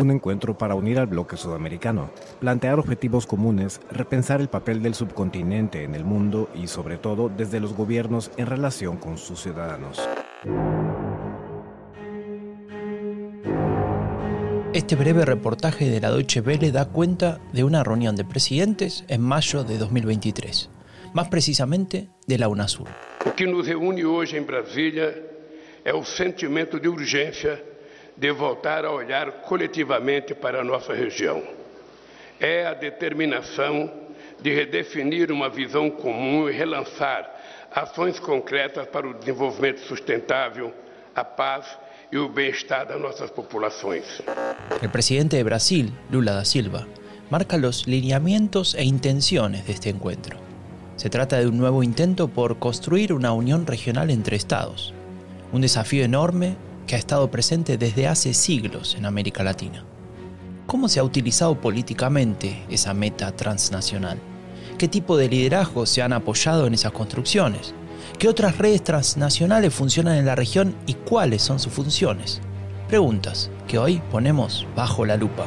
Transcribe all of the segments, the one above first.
un encuentro para unir al bloque sudamericano, plantear objetivos comunes, repensar el papel del subcontinente en el mundo y sobre todo desde los gobiernos en relación con sus ciudadanos. Este breve reportaje de la Deutsche Welle da cuenta de una reunión de presidentes en mayo de 2023, más precisamente de la UNASUR. Lo que nos reúne hoje en Brasilia es el sentimiento de urgencia de voltar a olhar coletivamente para a nossa região. É a determinação de redefinir uma visão comum e relançar ações concretas para o desenvolvimento sustentável, a paz y de nuestras poblaciones. El presidente de Brasil, Lula da Silva, marca los lineamientos e intenciones de este encuentro. Se trata de un nuevo intento por construir una unión regional entre estados, un desafío enorme que ha estado presente desde hace siglos en América Latina. ¿Cómo se ha utilizado políticamente esa meta transnacional? ¿Qué tipo de liderazgo se han apoyado en esas construcciones? ¿Qué otras redes transnacionales funcionan en la región y cuáles son sus funciones? Preguntas que hoy ponemos bajo la lupa.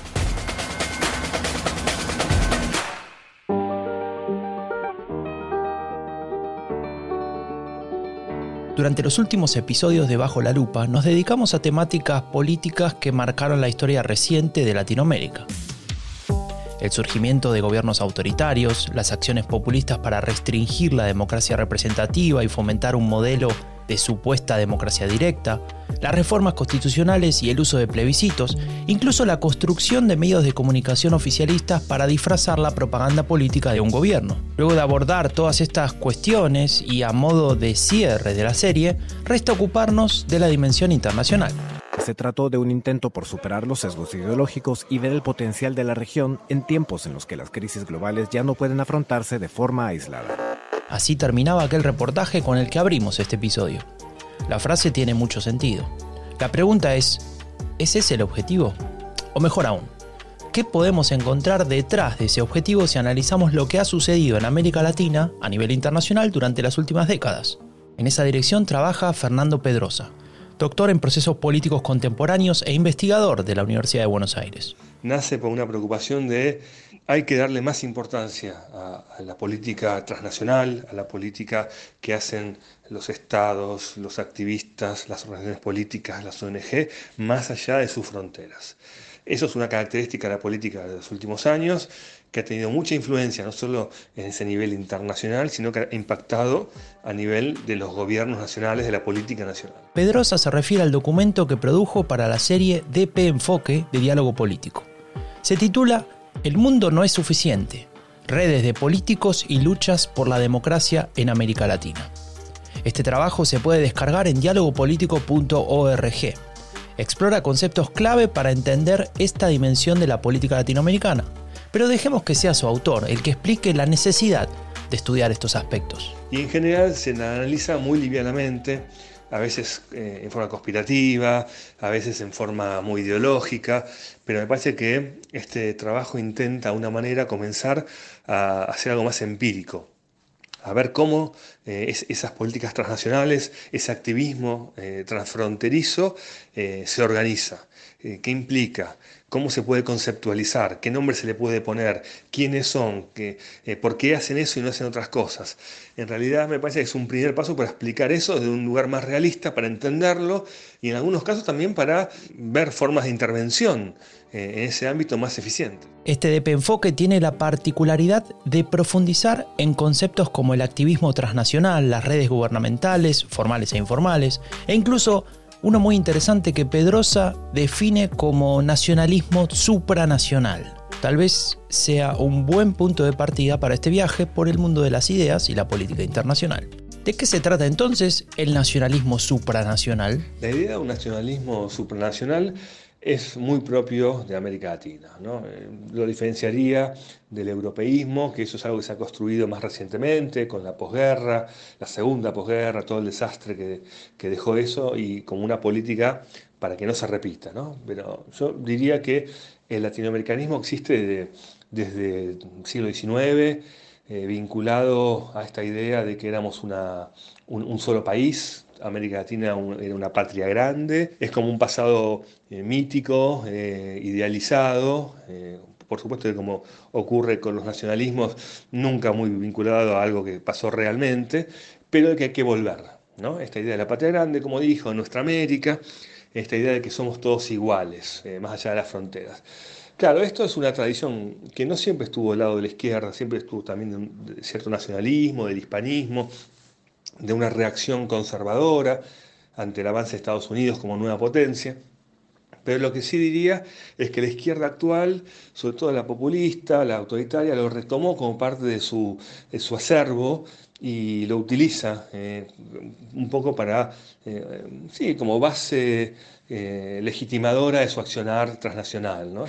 Durante los últimos episodios de Bajo la Lupa nos dedicamos a temáticas políticas que marcaron la historia reciente de Latinoamérica. El surgimiento de gobiernos autoritarios, las acciones populistas para restringir la democracia representativa y fomentar un modelo de supuesta democracia directa, las reformas constitucionales y el uso de plebiscitos, incluso la construcción de medios de comunicación oficialistas para disfrazar la propaganda política de un gobierno. Luego de abordar todas estas cuestiones y a modo de cierre de la serie, resta ocuparnos de la dimensión internacional. Se trató de un intento por superar los sesgos ideológicos y ver el potencial de la región en tiempos en los que las crisis globales ya no pueden afrontarse de forma aislada. Así terminaba aquel reportaje con el que abrimos este episodio. La frase tiene mucho sentido. La pregunta es, ¿es ese el objetivo? O mejor aún, ¿qué podemos encontrar detrás de ese objetivo si analizamos lo que ha sucedido en América Latina a nivel internacional durante las últimas décadas? En esa dirección trabaja Fernando Pedrosa, doctor en procesos políticos contemporáneos e investigador de la Universidad de Buenos Aires. Nace por una preocupación de hay que darle más importancia a, la política transnacional, a la política que hacen los estados, los activistas, las organizaciones políticas, las ONG, más allá de sus fronteras. Eso es una característica de la política de los últimos años que ha tenido mucha influencia no solo en ese nivel internacional, sino que ha impactado a nivel de los gobiernos nacionales, de la política nacional. Pedrosa se refiere al documento que produjo para la serie DP Enfoque de Diálogo Político. Se titula el mundo no es suficiente. Redes de políticos y luchas por la democracia en América Latina. Este trabajo se puede descargar en dialogopolitico.org. Explora conceptos clave para entender esta dimensión de la política latinoamericana, pero dejemos que sea su autor el que explique la necesidad de estudiar estos aspectos. Y en general se analiza muy livianamente a veces eh, en forma conspirativa, a veces en forma muy ideológica, pero me parece que este trabajo intenta de una manera comenzar a hacer algo más empírico, a ver cómo eh, esas políticas transnacionales, ese activismo eh, transfronterizo se organiza, qué implica, cómo se puede conceptualizar, qué nombre se le puede poner, quiénes son, qué, eh, por qué hacen eso y no hacen otras cosas. En realidad me parece que es un primer paso para explicar eso desde un lugar más realista, para entenderlo y en algunos casos también para ver formas de intervención eh, en ese ámbito más eficiente. Este DP Enfoque tiene la particularidad de profundizar en conceptos como el activismo transnacional, las redes gubernamentales, formales e informales, e incluso uno muy interesante que Pedrosa define como nacionalismo supranacional. Tal vez sea un buen punto de partida para este viaje por el mundo de las ideas y la política internacional. ¿De qué se trata entonces el nacionalismo supranacional? La idea de un nacionalismo supranacional es muy propio de América Latina. ¿no? Eh, lo diferenciaría del europeísmo, que eso es algo que se ha construido más recientemente, con la posguerra, la segunda posguerra, todo el desastre que, que dejó eso, y como una política para que no se repita. ¿no? Pero yo diría que el latinoamericanismo existe desde el siglo XIX, eh, vinculado a esta idea de que éramos una, un, solo país, América Latina era una patria grande, es como un pasado eh, mítico, eh, idealizado, por supuesto que como ocurre con los nacionalismos, nunca muy vinculado a algo que pasó realmente, pero que hay que volver. ¿no? Esta idea de la patria grande, como dijo, nuestra América, esta idea de que somos todos iguales, más allá de las fronteras. Claro, esto es una tradición que no siempre estuvo al lado de la izquierda, siempre estuvo también de cierto nacionalismo, del hispanismo, de una reacción conservadora ante el avance de Estados Unidos como nueva potencia. Pero lo que sí diría es que la izquierda actual, sobre todo la populista, la autoritaria, lo retomó como parte de su, su acervo y lo utiliza eh, un poco para, eh, sí, como base eh, legitimadora de su accionar transnacional, ¿no?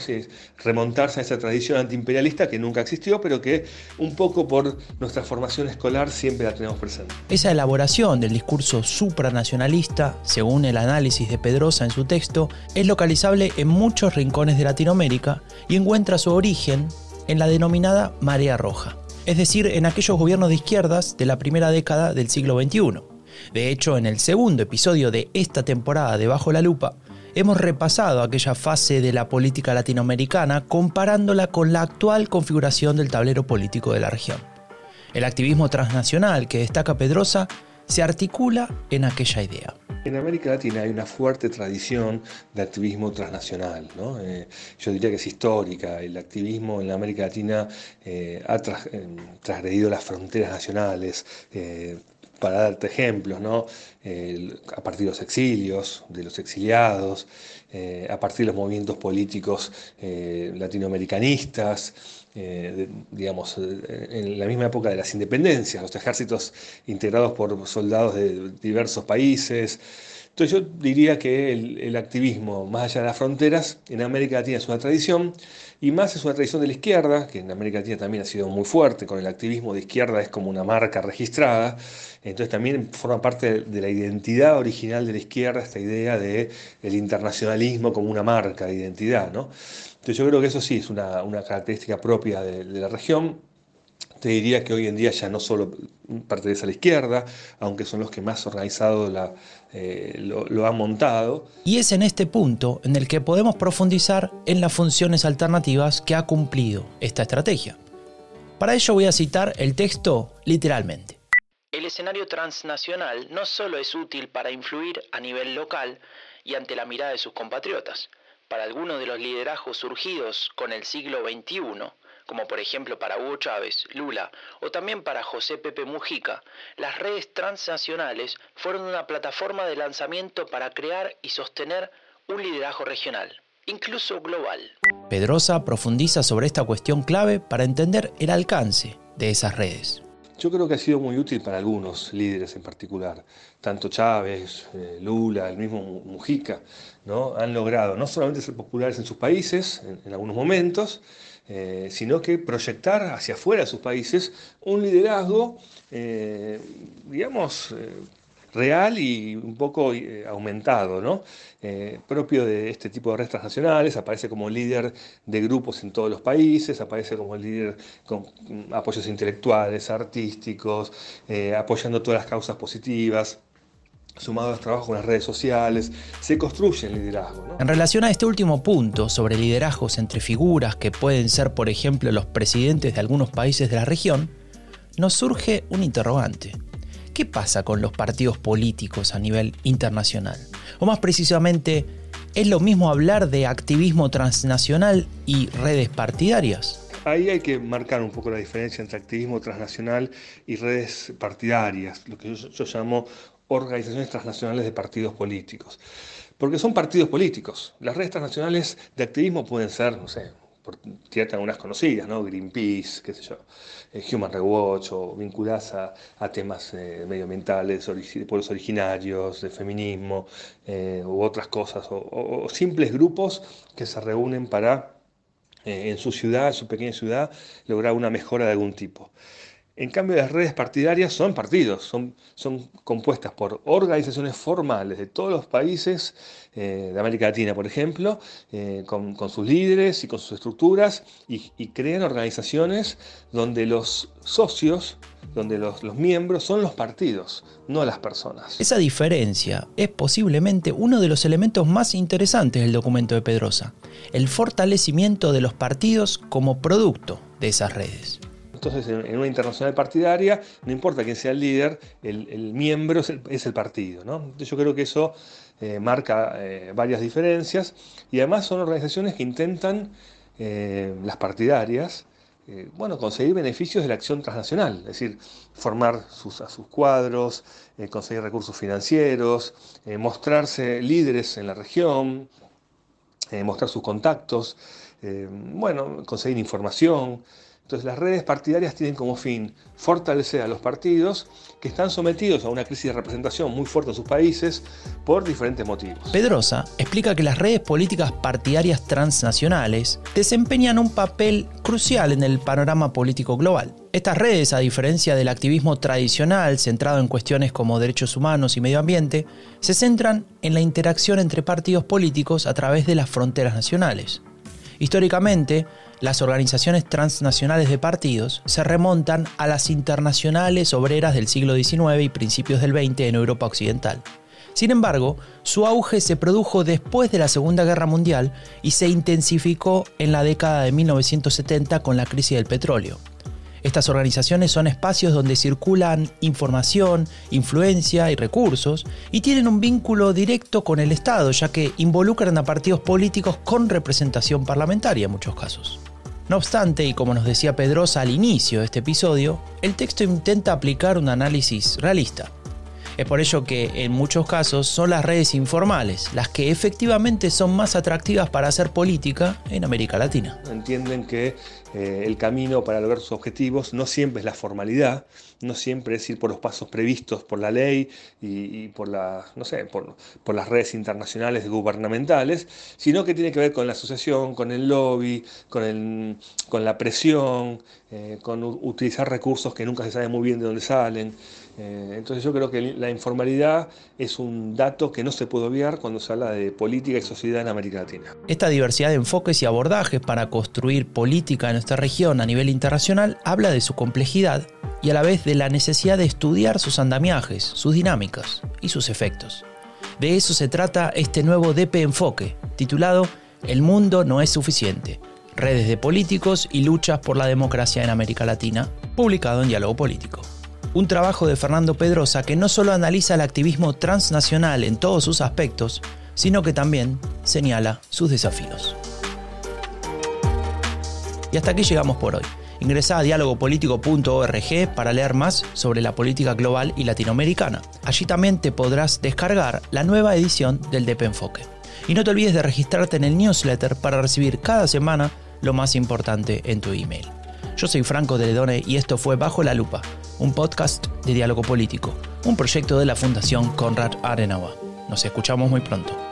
remontarse a esa tradición antiimperialista que nunca existió, pero que un poco por nuestra formación escolar siempre la tenemos presente. Esa elaboración del discurso supranacionalista, según el análisis de Pedrosa en su texto, es localizable en muchos rincones de Latinoamérica y encuentra su origen en la denominada marea roja, es decir, en aquellos gobiernos de izquierdas de la primera década del siglo XXI de hecho, en el segundo episodio de esta temporada de Bajo la Lupa, hemos repasado aquella fase de la política latinoamericana comparándola con la actual configuración del tablero político de la región. El activismo transnacional que destaca Pedrosa se articula en aquella idea. En América Latina hay una fuerte tradición de activismo transnacional. Eh, yo diría que es histórica. El activismo en América Latina eh, ha eh, transgredido las fronteras nacionales, para darte ejemplos, ¿no? a partir de los exilios, de los exiliados, a partir de los movimientos políticos latinoamericanistas, eh, digamos, en la misma época de las independencias, los ejércitos integrados por soldados de diversos países. Entonces yo diría que el, activismo más allá de las fronteras en América Latina es una tradición y más es una tradición de la izquierda, que en América Latina también ha sido muy fuerte, con el activismo de izquierda es como una marca registrada, entonces también forma parte de la identidad original de la izquierda esta idea de el internacionalismo como una marca de identidad. Entonces yo creo que eso sí es una, característica propia de la región te diría que hoy en día ya no solo pertenece a la izquierda, aunque son los que más organizado eh, lo, han montado. Y es en este punto en el que podemos profundizar en las funciones alternativas que ha cumplido esta estrategia. Para ello voy a citar el texto literalmente. El escenario transnacional no solo es útil para influir a nivel local y ante la mirada de sus compatriotas, para algunos de los liderazgos surgidos con el siglo XXI, como por ejemplo para Hugo Chávez, Lula o también para José Pepe Mujica, las redes transnacionales fueron una plataforma de lanzamiento para crear y sostener un liderazgo regional, incluso global. Pedrosa profundiza sobre esta cuestión clave para entender el alcance de esas redes. Yo creo que ha sido muy útil para algunos líderes en particular, tanto Chávez, eh, Lula, el mismo Mujica, ¿no? han logrado no solamente ser populares en sus países, en algunos momentos, eh, sino que proyectar hacia afuera de sus países un liderazgo, eh, digamos, eh, real y un poco aumentado, ¿no? propio de este tipo de redes transnacionales, aparece como líder de grupos en todos los países, aparece como líder con apoyos intelectuales, artísticos, apoyando todas las causas positivas sumado a los trabajos con las redes sociales, se construye el liderazgo. En relación a este último punto sobre liderazgos entre figuras que pueden ser, por ejemplo, los presidentes de algunos países de la región, nos surge un interrogante. ¿Qué pasa con los partidos políticos a nivel internacional? O más precisamente, ¿es lo mismo hablar de activismo transnacional y redes partidarias? Ahí hay que marcar un poco la diferencia entre activismo transnacional y redes partidarias, lo que yo, yo llamo organizaciones transnacionales de partidos políticos. Porque son partidos políticos. Las redes transnacionales de activismo pueden ser, no sé, por tirarte algunas conocidas, ¿no? Greenpeace, qué sé yo, eh, Human Rights Watch, o vinculadas a, temas eh, medioambientales, de pueblos originarios, de feminismo, eh, u otras cosas, o, simples grupos que se reúnen para, en su ciudad, en su pequeña ciudad, lograr una mejora de algún tipo. En cambio, las redes partidarias son partidos, son, son compuestas por organizaciones formales de todos los países eh, de América Latina, por ejemplo, eh, con, sus líderes y con sus estructuras, y, crean organizaciones donde los socios, donde los, los miembros son los partidos, no las personas. Esa diferencia es posiblemente uno de los elementos más interesantes del documento de Pedrosa, el fortalecimiento de los partidos como producto de esas redes. Entonces, en, una internacional partidaria, no importa quién sea el líder, el, miembro es el, partido. yo creo que eso eh, marca eh, varias diferencias y además son organizaciones que intentan, eh, las partidarias, bueno, conseguir beneficios de la acción transnacional, es decir, formar sus, a sus cuadros, conseguir recursos financieros, mostrarse líderes en la región, mostrar sus contactos, bueno, conseguir información. Entonces las redes partidarias tienen como fin fortalecer a los partidos que están sometidos a una crisis de representación muy fuerte en sus países por diferentes motivos. Pedrosa explica que las redes políticas partidarias transnacionales desempeñan un papel crucial en el panorama político global. Estas redes, a diferencia del activismo tradicional centrado en cuestiones como derechos humanos y medio ambiente, se centran en la interacción entre partidos políticos a través de las fronteras nacionales. Históricamente, las organizaciones transnacionales de partidos se remontan a las internacionales obreras del siglo XIX y principios del XX en Europa Occidental. Sin embargo, su auge se produjo después de la Segunda Guerra Mundial y se intensificó en la década de 1970 con la crisis del petróleo. Estas organizaciones son espacios donde circulan información, influencia y recursos y tienen un vínculo directo con el Estado, ya que involucran a partidos políticos con representación parlamentaria en muchos casos. No obstante, y como nos decía Pedrosa al inicio de este episodio, el texto intenta aplicar un análisis realista. Es por ello que en muchos casos son las redes informales las que efectivamente son más atractivas para hacer política en América Latina. Entienden que eh, el camino para lograr sus objetivos no siempre es la formalidad, no siempre es ir por los pasos previstos por la ley y, por, la, no sé, por, las redes internacionales gubernamentales, sino que tiene que ver con la asociación, con el lobby, con, con la presión, eh, con utilizar recursos que nunca se sabe muy bien de dónde salen. Eh, entonces yo creo que la informalidad es un dato que no se puede obviar cuando se habla de política y sociedad en América Latina. Esta diversidad de enfoques y abordajes para construir política en nuestra región a nivel internacional habla de su complejidad y a la vez de la necesidad de estudiar sus andamiajes, sus dinámicas y sus efectos. De eso se trata este nuevo DP Enfoque, titulado El mundo no es suficiente, redes de políticos y luchas por la democracia en América Latina, publicado en Diálogo Político un trabajo de Fernando Pedrosa que no solo analiza el activismo transnacional en todos sus aspectos, sino que también señala sus desafíos. Y hasta aquí llegamos por hoy. Ingresa a dialogopolitico.org para leer más sobre la política global y latinoamericana. Allí también te podrás descargar la nueva edición del DP Enfoque. Y no te olvides de registrarte en el newsletter para recibir cada semana lo más importante en tu email. Yo soy Franco de Ledone y esto fue Bajo la Lupa, un podcast de diálogo político, un proyecto de la Fundación Konrad Adenauer. Nos escuchamos muy pronto.